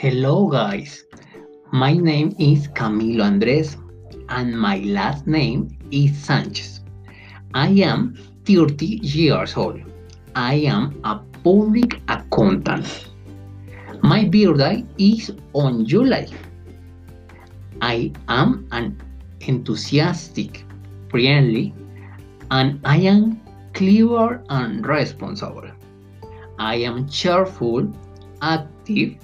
Hello, guys. My name is Camilo Andres, and my last name is Sanchez. I am 30 years old. I am a public accountant. My birthday is on July. I am an enthusiastic, friendly, and I am clever and responsible. I am cheerful, active,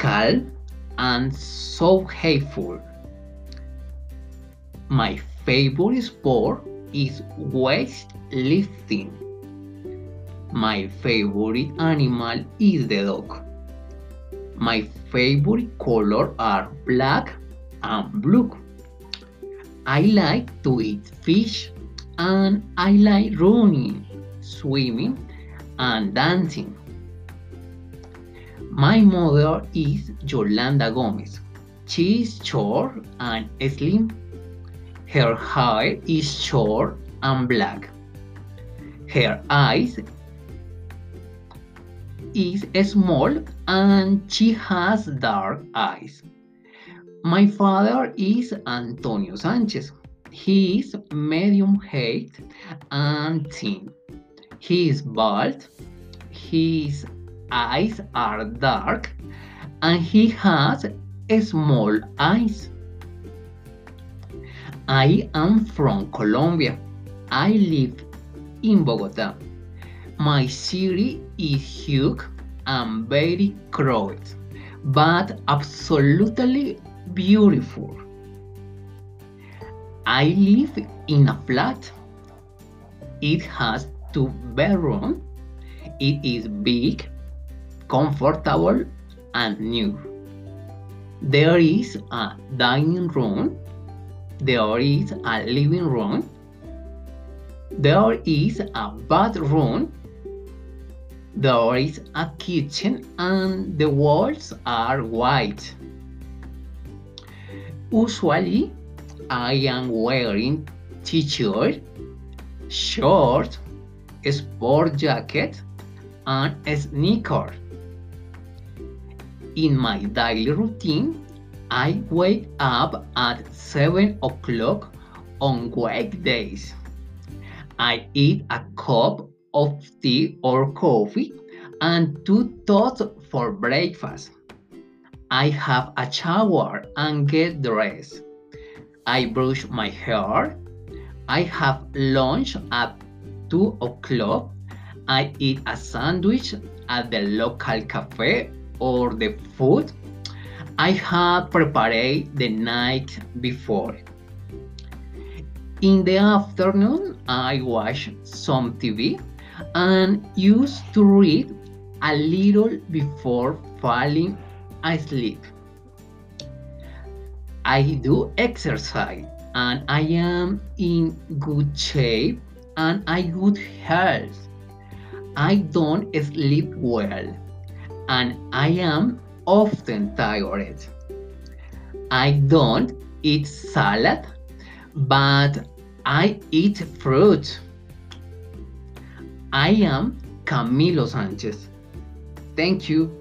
calm, and so helpful. My favorite sport is weightlifting. My favorite animal is the dog. My favorite color are black and blue. I like to eat fish and I like running, swimming, and dancing. My mother is Yolanda Gomez. She is short and slim. Her hair is short and black. Her eyes is small and she has dark eyes. My father is Antonio Sanchez. He is medium height and thin. He is bald. His eyes are dark and he has small eyes. I am from Colombia. I live in Bogota. My city is huge and very crowded, but absolutely beautiful. I live in a flat. It has two bedrooms. It is big, comfortable, and new. There is a dining room. There is a living room. There is a bathroom. There is a kitchen and the walls are white. Usually, I am wearing t-shirt, shorts, sport jacket, and sneakers. In my daily routine, I wake up at 7 o'clock on weekdays. I eat a cup of tea or coffee and two toasts for breakfast. I have a shower and get dressed. I brush my hair. I have lunch at 2 o'clock. I eat a sandwich at the local cafe or the food I had prepared the night before. In the afternoon, I watch some TV and used to read a little before falling asleep. I do exercise and I am in good shape and I good health. I don't sleep well and I am often tired. I don't eat salad, but I eat fruit. I am Camilo Sanchez. Thank you.